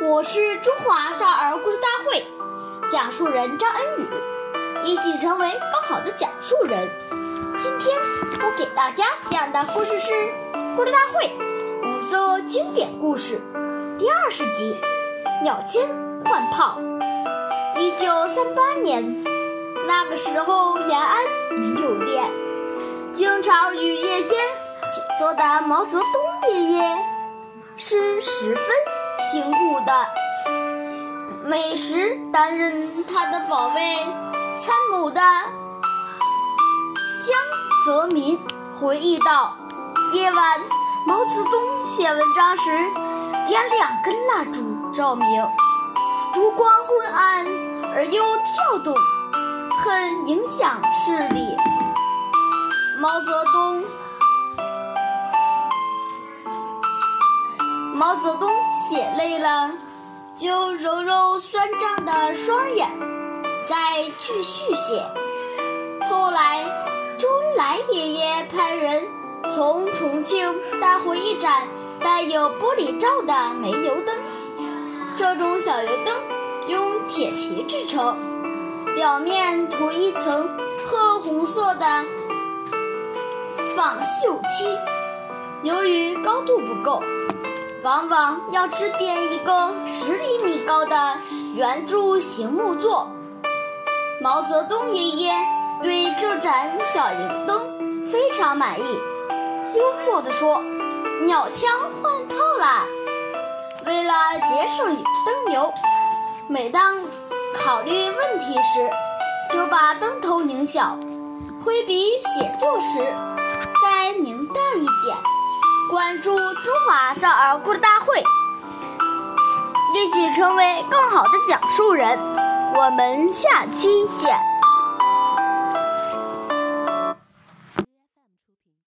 我是中华少儿故事大会讲述人张恩宇，一起成为更好的讲述人。今天我给大家讲的故事是《故事大会》红色经典故事第二十集《鸟枪换炮》。一九三八年，那个时候延安没有电，经常于夜间写作的毛泽东爷爷是十分。美食担任他的保卫参谋的江泽民回忆道：“夜晚，毛泽东写文章时，点两根蜡烛照明，烛光昏暗而又跳动，很影响视力。毛泽东，毛泽东。”就揉揉酸胀的双眼，再继续写。后来，周恩来爷爷派人从重庆带回一盏带有玻璃罩的煤油灯。这种小油灯用铁皮制成，表面涂一层褐红色的仿锈漆。由于高度不够。往往要支点一个十厘米高的圆柱形木座。毛泽东爷爷对这盏小油灯非常满意，幽默地说：“鸟枪换炮啦！”为了节省灯油，每当考虑问题时，就把灯头拧小；挥笔写作时，中华少儿故事大会，一起成为更好的讲述人。我们下期见。